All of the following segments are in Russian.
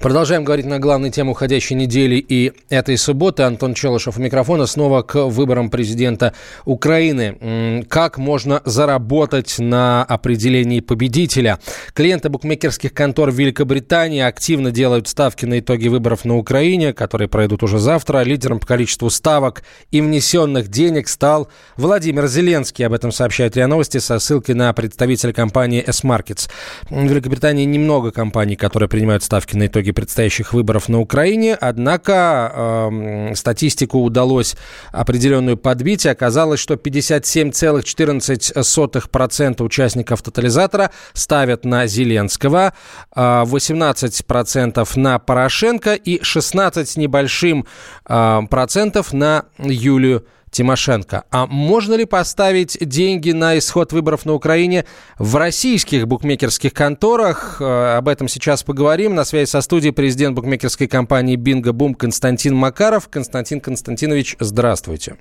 Продолжаем говорить на главную тему уходящей недели и этой субботы. Антон Челышев у микрофона. Снова к выборам президента Украины. Как можно заработать на определении победителя? Клиенты букмекерских контор Великобритании активно делают ставки на итоги выборов на Украине, которые пройдут уже завтра. Лидером по количеству ставок и внесенных денег стал Владимир Зеленский. Об этом сообщает РИА Новости со ссылкой на представителя компании S-Markets. В Великобритании немного компаний, которые принимают ставки на итоги итоги предстоящих выборов на Украине. Однако э, статистику удалось определенную подбить. И оказалось, что 57,14% участников тотализатора ставят на Зеленского, 18% э, на Порошенко и 16 с небольшим э, процентов на Юлию Тимошенко. А можно ли поставить деньги на исход выборов на Украине в российских букмекерских конторах? Э, об этом сейчас поговорим. На связи со студией президент букмекерской компании «Бинго Бум» Константин Макаров. Константин Константинович, здравствуйте.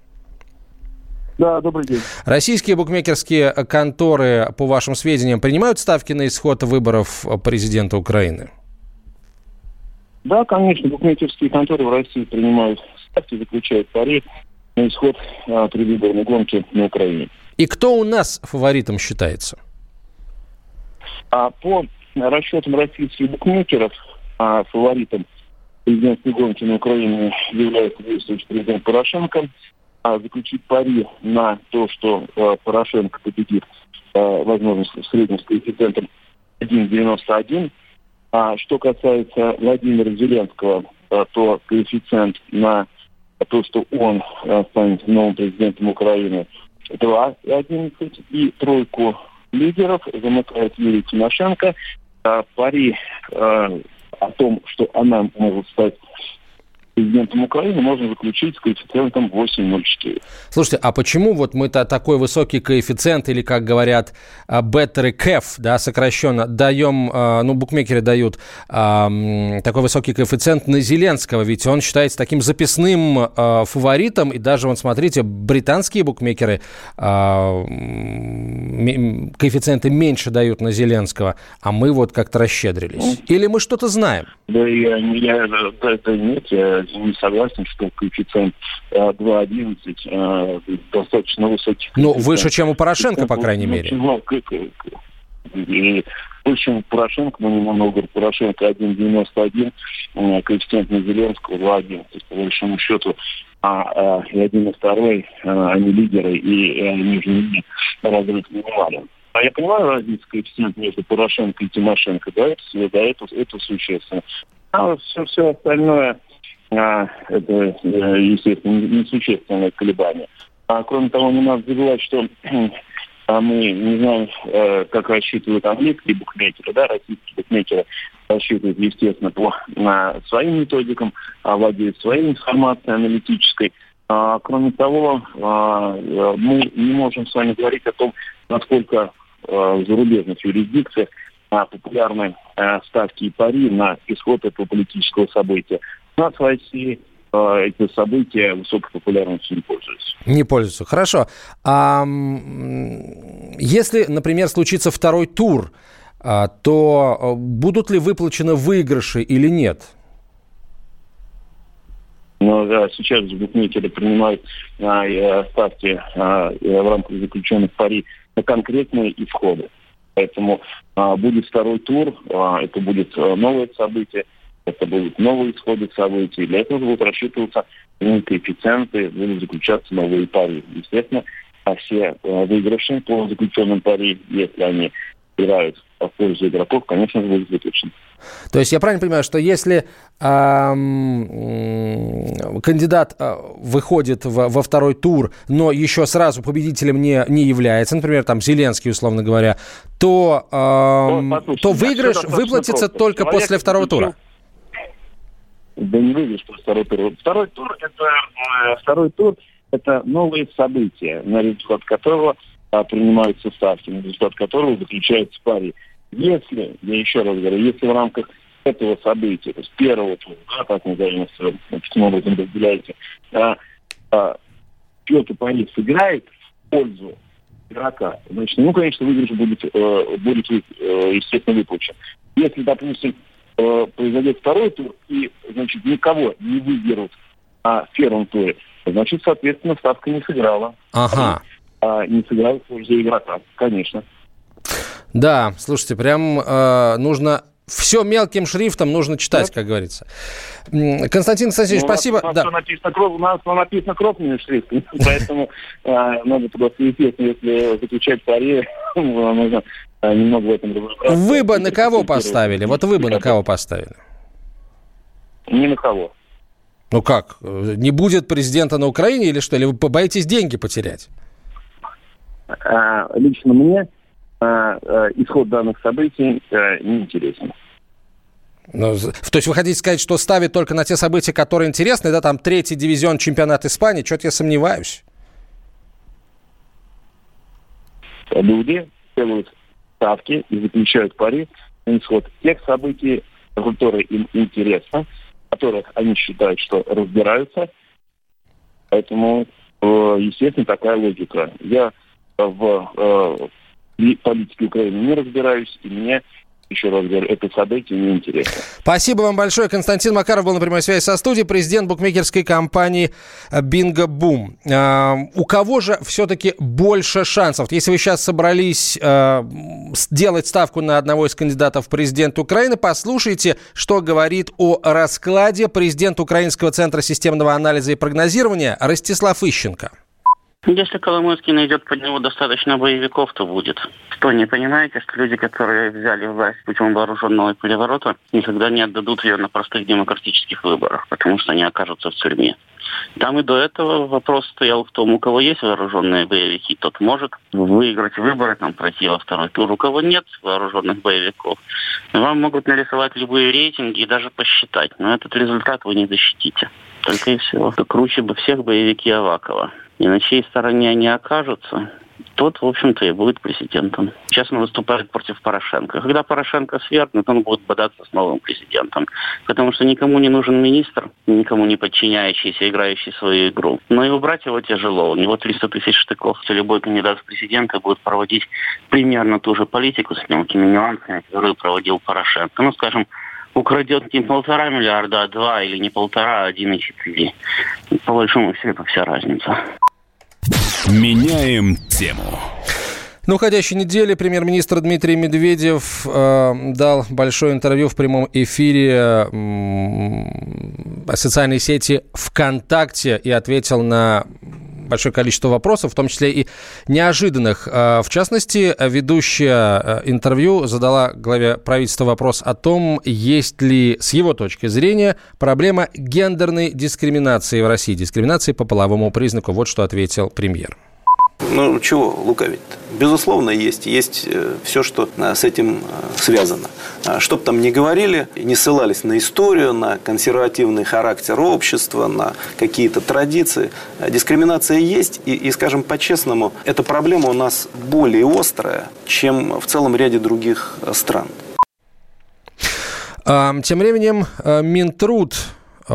Да, добрый день. Российские букмекерские конторы, по вашим сведениям, принимают ставки на исход выборов президента Украины? Да, конечно, букмекерские конторы в России принимают ставки, заключают пари на исход а, предвыборной гонки на Украине. И кто у нас фаворитом считается? А по расчетам российских букмекеров, а, фаворитом президентской гонки на Украине является действующий президент Порошенко. А заключить пари на то, что а, Порошенко победит, а, возможно, в среднем с коэффициентом 1,91. А что касается Владимира Зеленского, а, то коэффициент на то, что он э, станет новым президентом Украины, 2,11 и тройку лидеров замыкает Юрий Тимошенко. А пари э, о том, что она может стать президентом Украины можно заключить с коэффициентом 8,04. Слушайте, а почему вот мы-то такой высокий коэффициент, или, как говорят, better CAF, да, сокращенно, даем, а, ну, букмекеры дают такой высокий коэффициент на Зеленского, ведь он считается таким записным а, фаворитом, и даже, вот смотрите, британские букмекеры а, коэффициенты меньше дают на Зеленского, а мы вот как-то расщедрились. Ну, или мы что-то знаем? Да, я, я это нет, я не согласен, что коэффициент 2.11 э, э, достаточно высокий. Ну, выше, чем у Порошенко, по крайней мере. Ну, и выше, чем Порошенко, но немного Порошенко 1.91, э, коэффициент на Зеленского 2.11. То есть, по большому счету, а, а, и один и второй, а, они лидеры, и а, между ними разрыв минимален. А я понимаю разницу коэффициент между Порошенко и Тимошенко, да, это, да, это, это существенно. А все, все остальное, а, это, э, естественно, несущественное колебание. А кроме того, не надо забывать, что а мы не знаем, э, как рассчитывают английские букмекеры, да, российские букмекеры рассчитывают, естественно, по на своим методикам, а владеют своей информацией аналитической. А, кроме того, а, э, мы не можем с вами говорить о том, насколько а, в зарубежных юрисдикциях популярны ставки и пари на исход этого политического события. У нас в России а, эти события высокой популярностью не пользуются. Не пользуются. Хорошо. А, если, например, случится второй тур, а, то будут ли выплачены выигрыши или нет? Но да, сейчас букмекеры принимают а, ставки а, в рамках заключенных пари на конкретные исходы. Поэтому а, будет второй тур, а, это будет новое событие, это будут новые исходы событий. Для этого будут рассчитываться коэффициенты, будут заключаться новые пари. Естественно, а все а, выигрыши по заключенным пари, если они играют в пользу игроков, конечно же, будет выключен. То есть я правильно понимаю, что если эм, кандидат э, выходит в, во второй тур, но еще сразу победителем не, не является, например, там Зеленский, условно говоря, то, эм, ну, то выигрыш выплатится только Человек после второго тура? Да не выигрыш после второго тура. Второй тур это э, второй тур это новые события, на результат которого а, принимаются ставки, на результат которого заключается пари. Если, я еще раз говорю, если в рамках этого события, то есть первого тура, да, так назовем, таким образом разделяете, а, а, Петр Парис сыграет в пользу игрока, значит, ну, конечно, выигрыш будет, э, будет э, естественно, выплачен. Если, допустим, э, произойдет второй тур и, значит, никого не выберут на первом туре, значит, соответственно, ставка не сыграла. Ага. А, не сыграла пользу игрока, конечно. Да, слушайте, прям э, нужно все мелким шрифтом нужно читать, как говорится. Константин Константинович, ну, спасибо. У нас, да. написано, у нас написано крупными шрифтами, поэтому э, надо просто, естественно, если заключать пари, нужно э, немного в этом разобраться. Вы бы на кого поставили? Вот вы бы на кого поставили? Ни на кого. Ну как? Не будет президента на Украине или что? Или вы побоитесь деньги потерять? А, лично мне исход данных событий а, не интересен. Ну, то есть вы хотите сказать, что ставит только на те события, которые интересны, да, там третий дивизион чемпионат Испании, что-то я сомневаюсь. Люди делают ставки и заключают пари на исход тех событий, которые им интересны, которых они считают, что разбираются. Поэтому, э, естественно, такая логика. Я в э, политике Украины не разбираюсь, и мне еще раз говорю, это событие неинтересно. Спасибо вам большое. Константин Макаров был на прямой связи со студией, президент букмекерской компании Бинго Бум. А, у кого же все-таки больше шансов? Если вы сейчас собрались а, сделать ставку на одного из кандидатов в президент Украины, послушайте, что говорит о раскладе президент Украинского центра системного анализа и прогнозирования Ростислав Ищенко. Если Коломойский найдет под него достаточно боевиков, то будет. Что, не понимаете, что люди, которые взяли власть путем вооруженного переворота, никогда не отдадут ее на простых демократических выборах, потому что они окажутся в тюрьме. Там и до этого вопрос стоял в том, у кого есть вооруженные боевики, тот может выиграть выборы, там, пройти во второй тур. У кого нет вооруженных боевиков, вам могут нарисовать любые рейтинги и даже посчитать, но этот результат вы не защитите. Только и всего. Круче бы всех боевики Авакова и на чьей стороне они окажутся, тот, в общем-то, и будет президентом. Сейчас он выступает против Порошенко. Когда Порошенко свергнет, он будет бодаться с новым президентом. Потому что никому не нужен министр, никому не подчиняющийся, играющий свою игру. Но и убрать его тяжело. У него 300 тысяч штыков. Любой кандидат в президенты будет проводить примерно ту же политику с мелкими нюансами, которую проводил Порошенко. Ну, скажем, украдет не полтора миллиарда, а два или не полтора, а один и четыре. По большому счету вся разница. Меняем тему. На уходящей неделе премьер-министр Дмитрий Медведев э, дал большое интервью в прямом эфире э, социальной сети ВКонтакте и ответил на большое количество вопросов, в том числе и неожиданных. Э, в частности, ведущая э, интервью задала главе правительства вопрос о том, есть ли, с его точки зрения, проблема гендерной дискриминации в России, дискриминации по половому признаку. Вот что ответил премьер. Ну, чего лукавить -то? Безусловно, есть. Есть э, все, что э, с этим э, связано. А Что бы там ни говорили, не ссылались на историю, на консервативный характер общества, на какие-то традиции. Дискриминация есть, и, и скажем по-честному, эта проблема у нас более острая, чем в целом ряде других стран. Тем временем Минтруд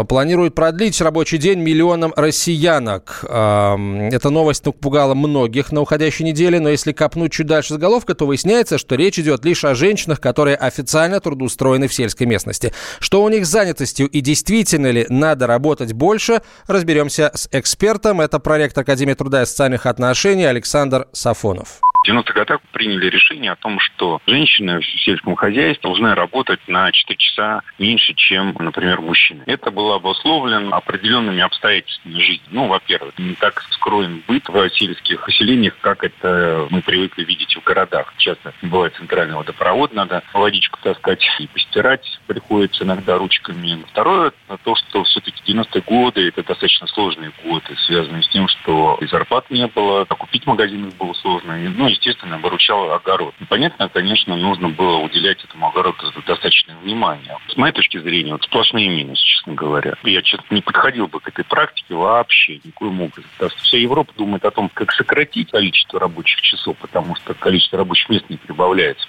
планирует продлить рабочий день миллионам россиянок. Эта новость напугала многих на уходящей неделе, но если копнуть чуть дальше заголовка, то выясняется, что речь идет лишь о женщинах, которые официально трудоустроены в сельской местности. Что у них с занятостью и действительно ли надо работать больше, разберемся с экспертом. Это проректор Академии труда и социальных отношений Александр Сафонов. В 90-х годах приняли решение о том, что женщины в сельском хозяйстве должны работать на 4 часа меньше, чем, например, мужчины. Это было обусловлено определенными обстоятельствами жизни. Ну, во-первых, не так скроен быт в сельских поселениях, как это мы привыкли видеть в городах. Часто бывает центральный водопровод, надо водичку таскать и постирать приходится иногда ручками. Второе, то, что все-таки 90-е годы, это достаточно сложные годы, связанные с тем, что и зарплат не было, а купить магазины было сложно. Ну, естественно, выручал огород. И понятно, конечно, нужно было уделять этому огороду достаточное внимание. С моей точки зрения, вот сплошные минусы, честно говоря. Я, честно, не подходил бы к этой практике вообще никоим образом. Потому вся Европа думает о том, как сократить количество рабочих часов, потому что количество рабочих мест не прибавляется.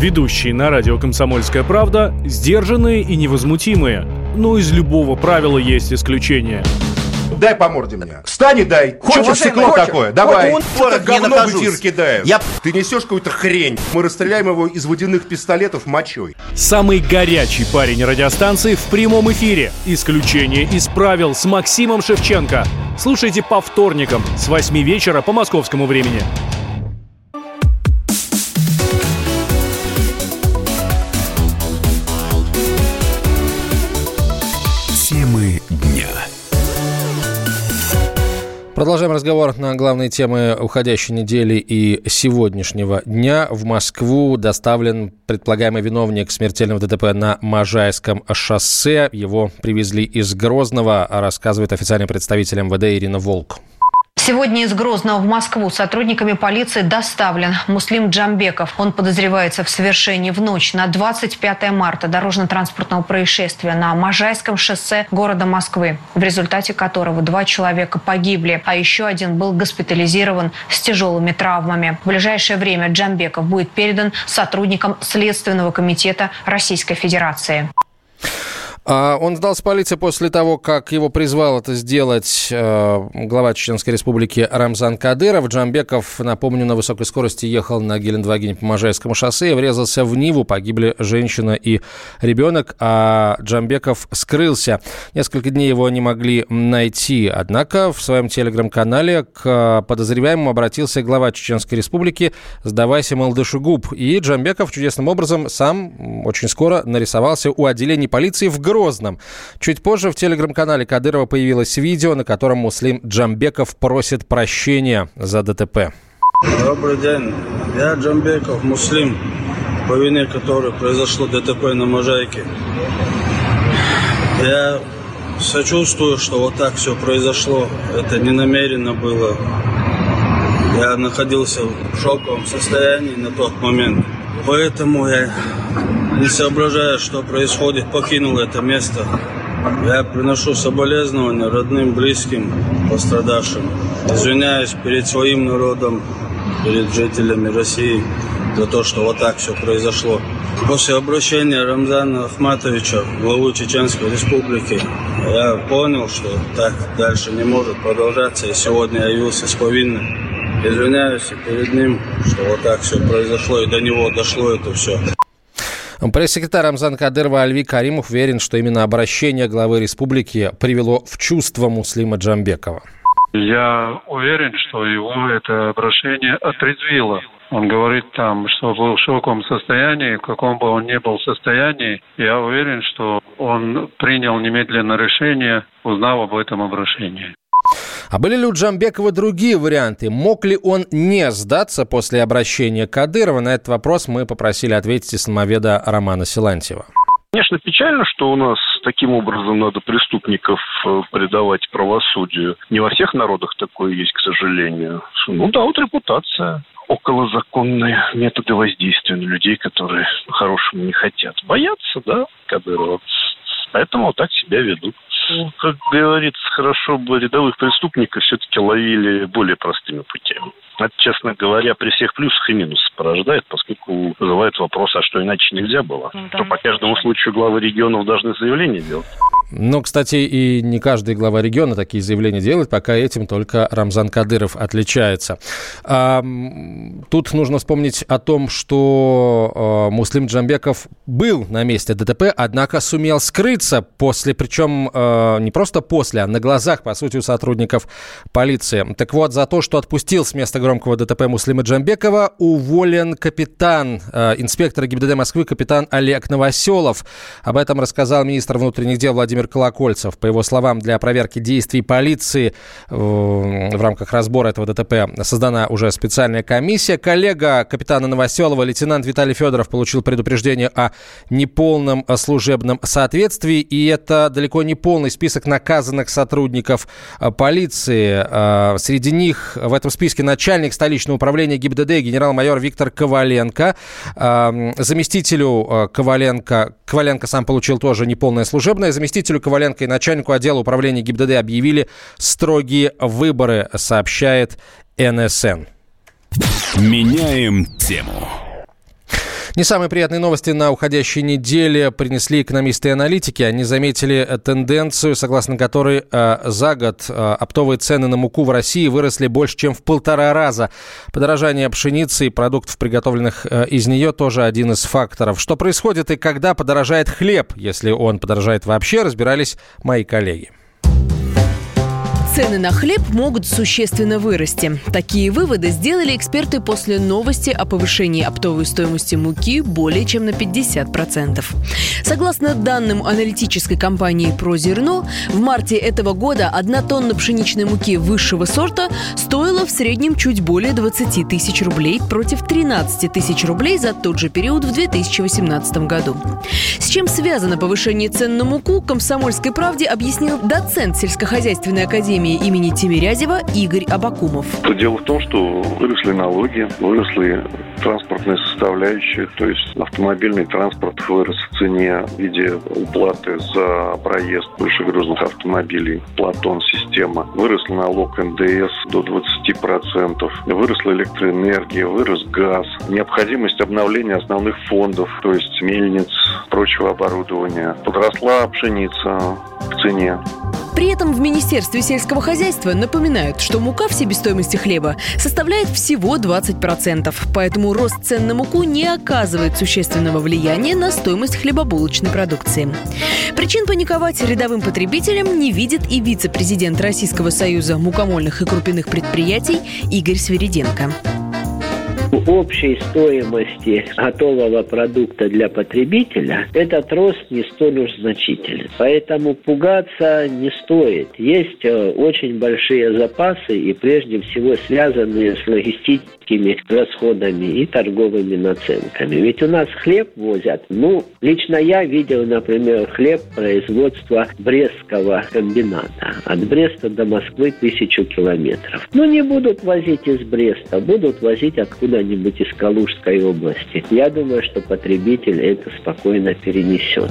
Ведущие на радио «Комсомольская правда» сдержанные и невозмутимые. Но из любого правила есть исключение – Дай по морде мне. Встань и дай. Хочешь Что стекло такое? Давай. Он это говно в эфир кидает. Я... Ты несешь какую-то хрень. Мы расстреляем его из водяных пистолетов мочой. Самый горячий парень радиостанции в прямом эфире. Исключение из правил с Максимом Шевченко. Слушайте по вторникам с 8 вечера по московскому времени. Продолжаем разговор на главные темы уходящей недели и сегодняшнего дня. В Москву доставлен предполагаемый виновник смертельного ДТП на Можайском шоссе. Его привезли из Грозного, рассказывает официальный представитель МВД Ирина Волк. Сегодня из Грозного в Москву сотрудниками полиции доставлен Муслим Джамбеков. Он подозревается в совершении в ночь на 25 марта дорожно-транспортного происшествия на Можайском шоссе города Москвы, в результате которого два человека погибли, а еще один был госпитализирован с тяжелыми травмами. В ближайшее время Джамбеков будет передан сотрудникам Следственного комитета Российской Федерации. А он сдался полиции после того, как его призвал это сделать э, глава Чеченской Республики Рамзан Кадыров. Джамбеков, напомню, на высокой скорости ехал на Гелендвагене по Можайскому шоссе, врезался в Ниву, погибли женщина и ребенок, а Джамбеков скрылся. Несколько дней его не могли найти, однако в своем телеграм-канале к подозреваемому обратился глава Чеченской Республики «Сдавайся, Малдышугуб». И Джамбеков чудесным образом сам очень скоро нарисовался у отделения полиции в Грозном Грозном. Чуть позже в телеграм-канале Кадырова появилось видео, на котором Муслим Джамбеков просит прощения за ДТП. Добрый день. Я Джамбеков Муслим, по вине которой произошло ДТП на Можайке. Я сочувствую, что вот так все произошло. Это не намеренно было. Я находился в шоковом состоянии на тот момент. Поэтому я не соображая, что происходит, покинул это место. Я приношу соболезнования родным, близким, пострадавшим. Извиняюсь перед своим народом, перед жителями России за то, что вот так все произошло. После обращения Рамзана Ахматовича, главу Чеченской Республики, я понял, что так дальше не может продолжаться, и сегодня я явился с повинным. Извиняюсь перед ним, что вот так все произошло, и до него дошло это все. Пресс-секретарь Рамзан Кадырова Альви Каримов уверен, что именно обращение главы республики привело в чувство Муслима Джамбекова. Я уверен, что его это обращение отрезвило. Он говорит там, что был в шоковом состоянии, в каком бы он ни был состоянии. Я уверен, что он принял немедленно решение, узнав об этом обращении. А были ли у Джамбекова другие варианты? Мог ли он не сдаться после обращения Кадырова? На этот вопрос мы попросили ответить исламоведа Романа Силантьева. Конечно, печально, что у нас таким образом надо преступников э, предавать правосудию. Не во всех народах такое есть, к сожалению. Ну да, вот репутация околозаконные методы воздействия на людей, которые по-хорошему не хотят. Боятся, да, Кадырова. Поэтому вот так себя ведут. Ну, как говорится, хорошо бы рядовых преступников все-таки ловили более простыми путями. Это, честно говоря, при всех плюсах и минусах порождает, поскольку вызывает вопрос, а что иначе нельзя было? Ну, То по каждому случаю главы регионов должны заявление делать. Ну, кстати, и не каждый глава региона такие заявления делает, пока этим только Рамзан Кадыров отличается. А, тут нужно вспомнить о том, что а, Муслим Джамбеков был на месте ДТП, однако сумел скрыться после, причем а, не просто после, а на глазах, по сути, у сотрудников полиции. Так вот, за то, что отпустил с места громкого ДТП Муслима Джамбекова, уволен капитан, а, инспектор GИБДД Москвы, капитан Олег Новоселов. Об этом рассказал министр внутренних дел Владимир Владимир Колокольцев. По его словам, для проверки действий полиции э, в рамках разбора этого ДТП создана уже специальная комиссия. Коллега капитана Новоселова, лейтенант Виталий Федоров, получил предупреждение о неполном служебном соответствии. И это далеко не полный список наказанных сотрудников э, полиции. Э, среди них в этом списке начальник столичного управления ГИБДД генерал-майор Виктор Коваленко. Заместителю Коваленко, Коваленко сам получил тоже неполное служебное. Заместитель заместителю Коваленко и начальнику отдела управления ГИБДД объявили строгие выборы, сообщает НСН. Меняем тему. Не самые приятные новости на уходящей неделе принесли экономисты и аналитики. Они заметили тенденцию, согласно которой э, за год э, оптовые цены на муку в России выросли больше, чем в полтора раза. Подорожание пшеницы и продуктов, приготовленных э, из нее, тоже один из факторов. Что происходит и когда подорожает хлеб, если он подорожает вообще, разбирались мои коллеги. Цены на хлеб могут существенно вырасти. Такие выводы сделали эксперты после новости о повышении оптовой стоимости муки более чем на 50%. Согласно данным аналитической компании «Прозерно», в марте этого года одна тонна пшеничной муки высшего сорта стоила в среднем чуть более 20 тысяч рублей против 13 тысяч рублей за тот же период в 2018 году. С чем связано повышение цен на муку, «Комсомольской правде» объяснил доцент сельскохозяйственной академии академии имени Тимирязева Игорь Абакумов. Дело в том, что выросли налоги, выросли транспортные составляющие, то есть автомобильный транспорт вырос в цене в виде уплаты за проезд большегрузных автомобилей, Платон-система. Вырос налог НДС до 20%, выросла электроэнергия, вырос газ, необходимость обновления основных фондов, то есть мельниц, прочего оборудования. Подросла пшеница в цене. При этом в Министерстве сельского хозяйства напоминают, что мука в себестоимости хлеба составляет всего 20%, поэтому рост цен на муку не оказывает существенного влияния на стоимость хлебобулочной продукции. Причин паниковать рядовым потребителям не видит и вице-президент Российского союза мукомольных и крупных предприятий Игорь Свериденко общей стоимости готового продукта для потребителя этот рост не столь уж значителен. Поэтому пугаться не стоит. Есть э, очень большие запасы и прежде всего связанные с логистическими расходами и торговыми наценками. Ведь у нас хлеб возят. Ну, лично я видел, например, хлеб производства Брестского комбината. От Бреста до Москвы тысячу километров. Ну, не будут возить из Бреста, будут возить откуда-нибудь из Калужской области. Я думаю, что потребитель это спокойно перенесет.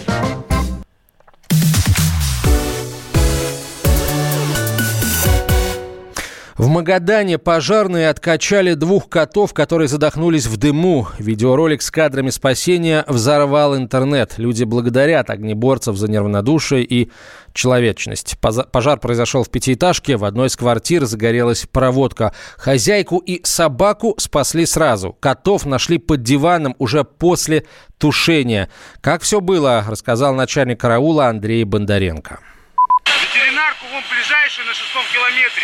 В Магадане пожарные откачали двух котов, которые задохнулись в дыму. Видеоролик с кадрами спасения взорвал интернет. Люди благодарят огнеборцев за неравнодушие и человечность. Пожар произошел в пятиэтажке. В одной из квартир загорелась проводка. Хозяйку и собаку спасли сразу. Котов нашли под диваном уже после тушения. Как все было, рассказал начальник караула Андрей Бондаренко. Вон ближайшую на шестом километре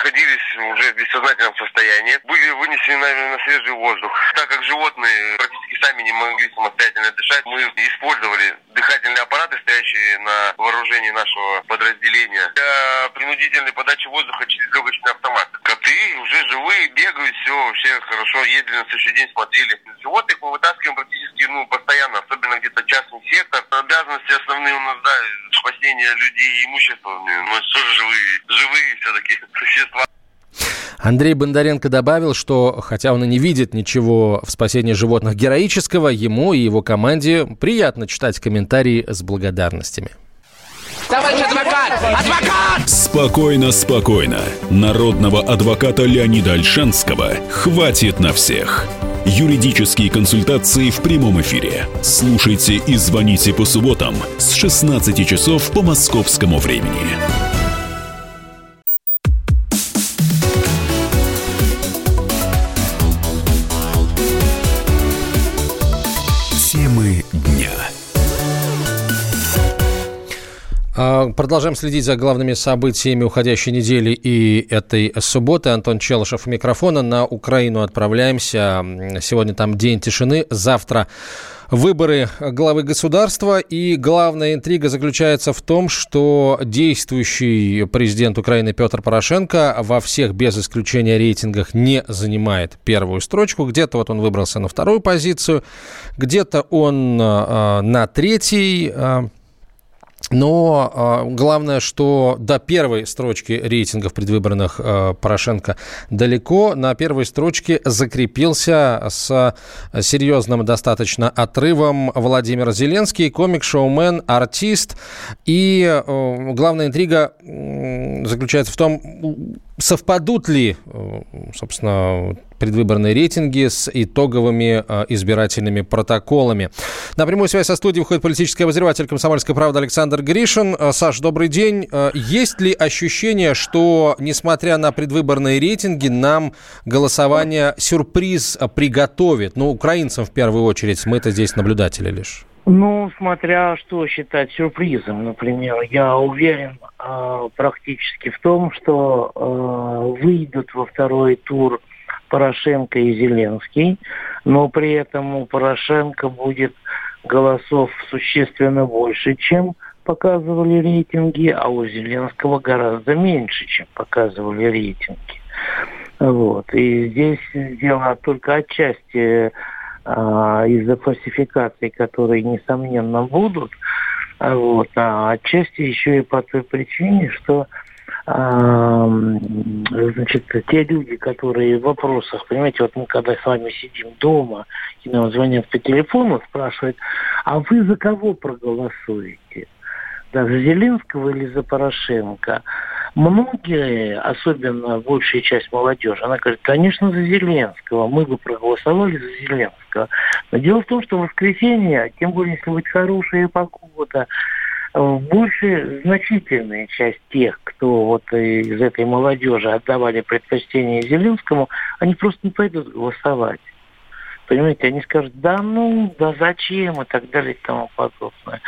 находились уже в бессознательном состоянии, были вынесены на, на свежий воздух. Так как животные практически сами не могли самостоятельно дышать, мы использовали дыхательные аппараты, стоящие на вооружении нашего подразделения, для принудительной подачи воздуха через легочный автомат. Коты уже живые, бегают, все, вообще хорошо, ездили на следующий день, смотрели. Животных мы вытаскиваем практически ну, постоянно, особенно где-то частный сектор. Обязанности основные у нас, да, спасение людей и имущества. Но ну, тоже живые, живые все-таки существа. Андрей Бондаренко добавил, что хотя он и не видит ничего в спасении животных героического, ему и его команде приятно читать комментарии с благодарностями. Товарищ адвокат! Адвокат! Спокойно, спокойно. Народного адвоката Леонида Альшанского хватит на всех. Юридические консультации в прямом эфире. Слушайте и звоните по субботам с 16 часов по московскому времени. Продолжаем следить за главными событиями уходящей недели и этой субботы. Антон Челышев у микрофона. На Украину отправляемся. Сегодня там день тишины. Завтра выборы главы государства. И главная интрига заключается в том, что действующий президент Украины Петр Порошенко во всех без исключения рейтингах не занимает первую строчку. Где-то вот он выбрался на вторую позицию, где-то он э, на третьей э, но э, главное, что до первой строчки рейтингов предвыборных э, Порошенко далеко. На первой строчке закрепился с серьезным достаточно отрывом Владимир Зеленский, комик-шоумен, артист. И э, главная интрига заключается в том, совпадут ли, собственно, предвыборные рейтинги с итоговыми э, избирательными протоколами. На прямую связь со студией выходит политический обозреватель «Комсомольской правды» Александр Гришин. Э, Саш, добрый день. Э, есть ли ощущение, что, несмотря на предвыборные рейтинги, нам голосование сюрприз приготовит? Ну, украинцам в первую очередь. Мы-то здесь наблюдатели лишь. Ну, смотря что считать сюрпризом, например, я уверен э, практически в том, что э, выйдут во второй тур Порошенко и Зеленский, но при этом у Порошенко будет голосов существенно больше, чем показывали рейтинги, а у Зеленского гораздо меньше, чем показывали рейтинги. Вот. И здесь дело только отчасти а, из-за фальсификаций, которые, несомненно, будут, вот, а отчасти еще и по той причине, что значит, те люди, которые в вопросах, понимаете, вот мы когда с вами сидим дома, и нам звонят по телефону, спрашивают, а вы за кого проголосуете? Да, за Зеленского или за Порошенко? Многие, особенно большая часть молодежи, она говорит, конечно, за Зеленского, мы бы проголосовали за Зеленского. Но дело в том, что в воскресенье, тем более, если будет хорошая погода, больше значительная часть тех, кто вот из этой молодежи отдавали предпочтение Зеленскому, они просто не пойдут голосовать. Понимаете, они скажут, да ну, да зачем и так далее и тому подобное.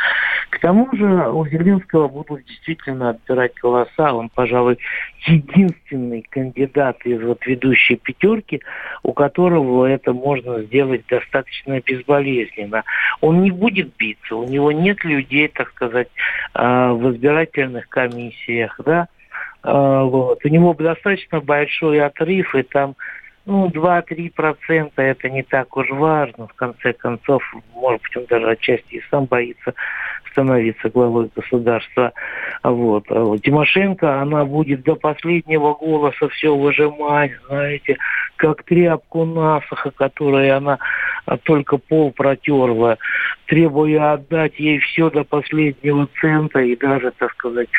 К тому же у Зеленского будут действительно отбирать голоса. Он, пожалуй, единственный кандидат из вот ведущей пятерки, у которого это можно сделать достаточно безболезненно. Он не будет биться, у него нет людей, так сказать, а, в избирательных комиссиях, да, а, вот. У него достаточно большой отрыв, и там ну, 2-3 процента это не так уж важно. В конце концов, может быть, он даже отчасти и сам боится становиться главой государства. Вот. А. Тимошенко, она будет до последнего голоса все выжимать, знаете, как тряпку насоха, которой она только пол протерла, требуя отдать ей все до последнего цента и даже, так сказать,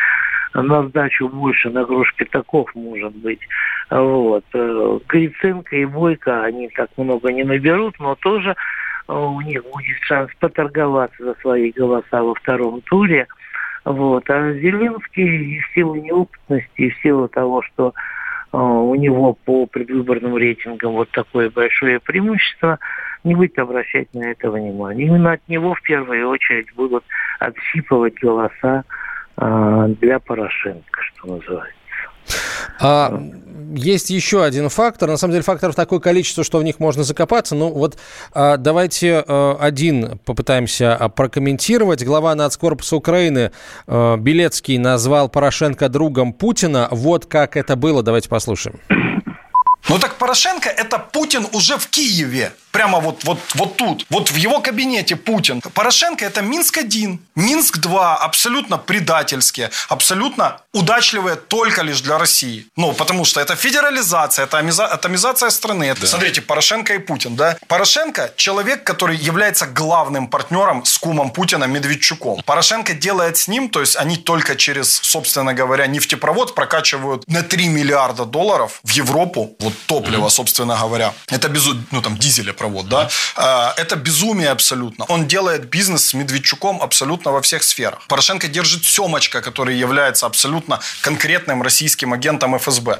на сдачу больше, на грош пятаков, может быть. Вот. Э, Гриценко и Бойко, они так много не наберут, но тоже э, у них будет шанс поторговаться за свои голоса во втором туре. Вот. А Зеленский в силу неопытности, в силу того, что э, у него по предвыборным рейтингам вот такое большое преимущество, не будет обращать на это внимание. Именно от него в первую очередь будут отщипывать голоса для Порошенко, что называется. А, есть еще один фактор. На самом деле факторов такое количество, что в них можно закопаться. Ну вот а, давайте а, один попытаемся а, прокомментировать. Глава нацкорпуса Украины а, Белецкий назвал Порошенко другом Путина. Вот как это было. Давайте послушаем. Ну так Порошенко это Путин уже в Киеве. Прямо вот, вот, вот тут. Вот в его кабинете Путин. Порошенко это Минск-1, Минск-2. Абсолютно предательские. Абсолютно удачливые только лишь для России. Ну, потому что это федерализация, это атомизация страны. Это, да. Смотрите, Порошенко и Путин, да? Порошенко человек, который является главным партнером с кумом Путина Медведчуком. Порошенко делает с ним, то есть они только через, собственно говоря, нефтепровод прокачивают на 3 миллиарда долларов в Европу. Вот топлива, собственно говоря. Это безу... ну там дизелепровод, да. А, это безумие абсолютно. Он делает бизнес с Медведчуком абсолютно во всех сферах. Порошенко держит Семочка, который является абсолютно конкретным российским агентом ФСБ.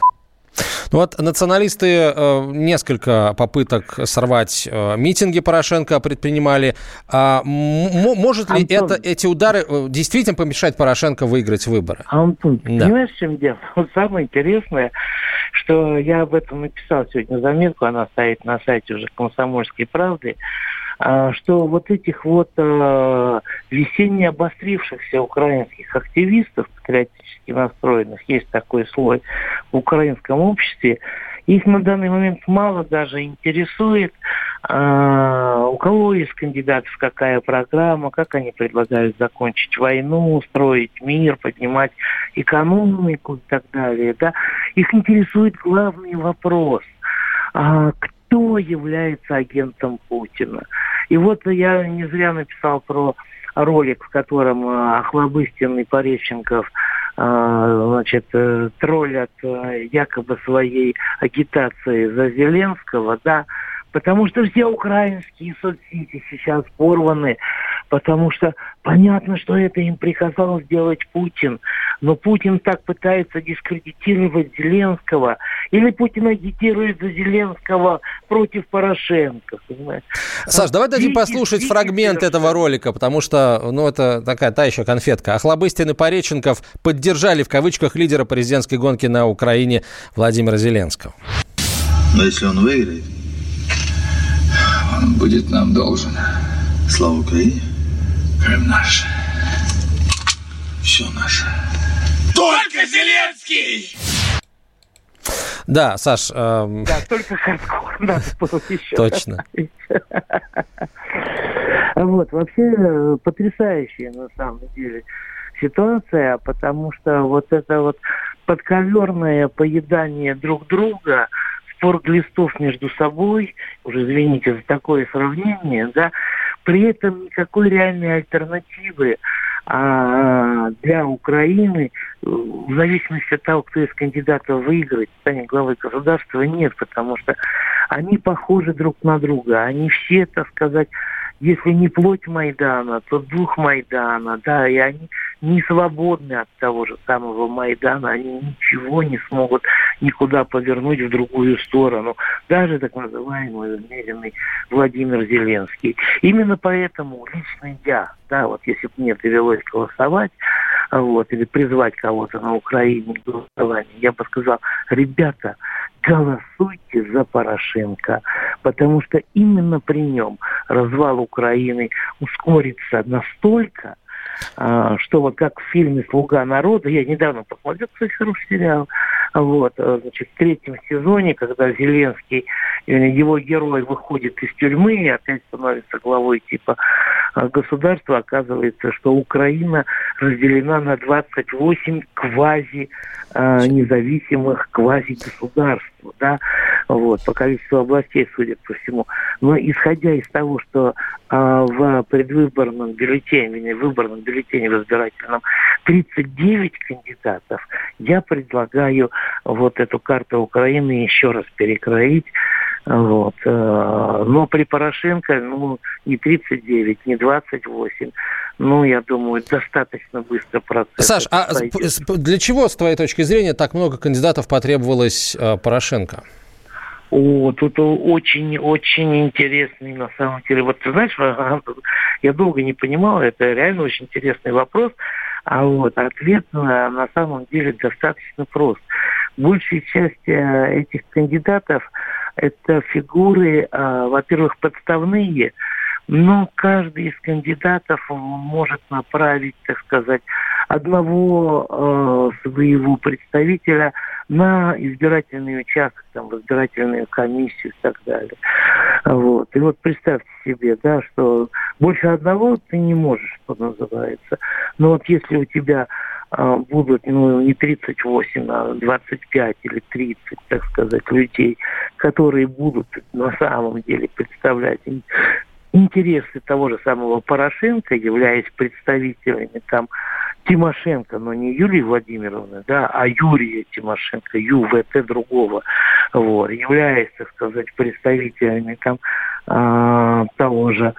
Ну вот националисты э, несколько попыток сорвать э, митинги Порошенко предпринимали. А может ли Антон, это, эти удары э, действительно помешать Порошенко выиграть выборы? Антон, да. понимаешь, в чем дело? Вот самое интересное, что я об этом написал сегодня заметку, она стоит на сайте уже «Комсомольской правды», что вот этих вот э, весенне обострившихся украинских активистов, патриотически настроенных, есть такой слой в украинском обществе, их на данный момент мало даже интересует, а, у кого из кандидатов какая программа, как они предлагают закончить войну, строить мир, поднимать экономику и так далее. Да? Их интересует главный вопрос. А, кто является агентом Путина? И вот я не зря написал про ролик, в котором э, Охлобыстин и Пореченков а, значит, э, троллят э, якобы своей агитацией за Зеленского, да, потому что все украинские соцсети сейчас порваны, потому что понятно, что это им приказал сделать Путин, но Путин так пытается дискредитировать Зеленского, или Путин агитирует за Зеленского против Порошенко, понимаете? Саш, давай дадим видите, послушать видите, фрагмент видите, этого ролика, потому что, ну, это такая та еще конфетка. Охлобыстин и Пореченков поддержали в кавычках лидера президентской гонки на Украине Владимира Зеленского. Но если он выиграет, он будет нам должен. Слава Украине! Крым наш. Все наше. Только Зеленский! Да, Саш... Эм... Да, только хардкор надо было еще. Точно. Вот, вообще э, потрясающая на самом деле ситуация, потому что вот это вот подковерное поедание друг друга, спор глистов между собой, уже извините за такое сравнение, да, при этом никакой реальной альтернативы а для Украины, в зависимости от того, кто из кандидатов выиграет, станет главой государства, нет, потому что они похожи друг на друга. Они все, так сказать, если не плоть Майдана, то дух Майдана, да, и они не свободны от того же самого Майдана, они ничего не смогут никуда повернуть в другую сторону, даже так называемый умеренный Владимир Зеленский. Именно поэтому лично я, да, вот если бы мне довелось голосовать, вот, или призвать кого-то на Украине к голосованию, я бы сказал, ребята, голосуйте за Порошенко, потому что именно при нем развал Украины ускорится настолько, а, что вот как в фильме «Слуга народа», я недавно посмотрел, кстати, хороший сериал, вот, э, значит, в третьем сезоне, когда Зеленский, э, его герой выходит из тюрьмы и опять становится главой типа государства, оказывается, что Украина разделена на 28 квази независимых квази-государств, да, вот, по количеству областей, судя по всему. Но исходя из того, что а, в предвыборном бюллетене, выборном бюллетене в избирательном 39 кандидатов, я предлагаю вот эту карту Украины еще раз перекроить. Вот. Э, но при Порошенко, ну, не 39, не 28. Ну, я думаю, достаточно быстро процесс. Саш, а для чего, с твоей точки зрения, так много кандидатов потребовалось э, Порошенко? О, тут очень-очень интересный на самом деле. Вот ты знаешь, я долго не понимал, это реально очень интересный вопрос. А вот ответ на, на самом деле достаточно прост. Большая часть э, этих кандидатов это фигуры, э, во-первых, подставные, но каждый из кандидатов может направить, так сказать, одного э, своего представителя на избирательный участок, там, в избирательную комиссию и так далее. Вот. И вот представьте себе, да, что больше одного ты не можешь, что называется. Но вот если у тебя э, будут ну, не 38, а 25 или 30, так сказать, людей, которые будут на самом деле представлять интересы того же самого Порошенко, являясь представителями там Тимошенко, но не Юлии Владимировны, да, а Юрия Тимошенко, ЮВТ другого, вот, являясь, так сказать, представителями там э, того же,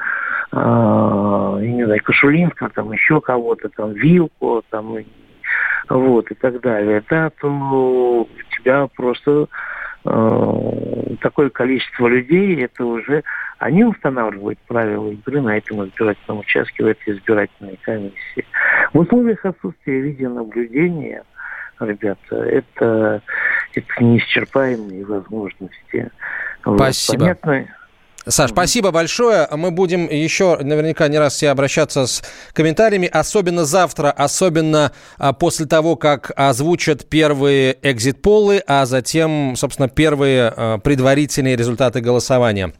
э, не знаю, Кашулинского, там еще кого-то, там Вилку, там, вот, и так далее, да, то у тебя просто э, такое количество людей, это уже они устанавливают правила игры на этом избирательном участке, в этой избирательной комиссии. В условиях отсутствия видеонаблюдения, ребята, это, это неисчерпаемые возможности. Спасибо. Вот, понятно? Саш, спасибо большое. Мы будем еще наверняка не раз все обращаться с комментариями, особенно завтра, особенно а, после того, как озвучат первые экзит-полы, а затем, собственно, первые а, предварительные результаты голосования.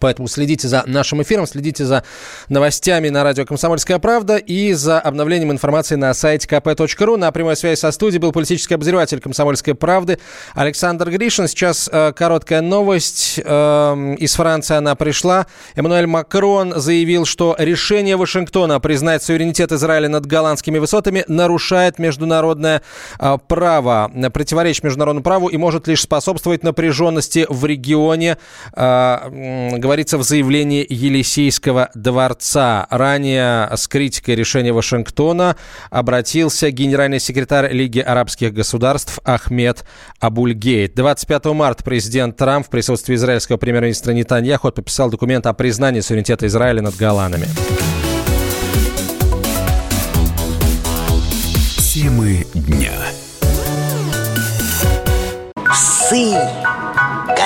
Поэтому следите за нашим эфиром, следите за новостями на радио «Комсомольская правда» и за обновлением информации на сайте kp.ru. На прямой связи со студией был политический обозреватель «Комсомольской правды» Александр Гришин. Сейчас э, короткая новость. Э, из Франции она пришла. Эммануэль Макрон заявил, что решение Вашингтона признать суверенитет Израиля над голландскими высотами нарушает международное э, право, противоречит международному праву и может лишь способствовать напряженности в регионе. Э, говорится в заявлении Елисейского дворца. Ранее с критикой решения Вашингтона обратился генеральный секретарь Лиги арабских государств Ахмед Абульгейт. 25 марта президент Трамп в присутствии израильского премьер-министра Нетаньяху подписал документ о признании суверенитета Израиля над Голландами. Темы дня. Псы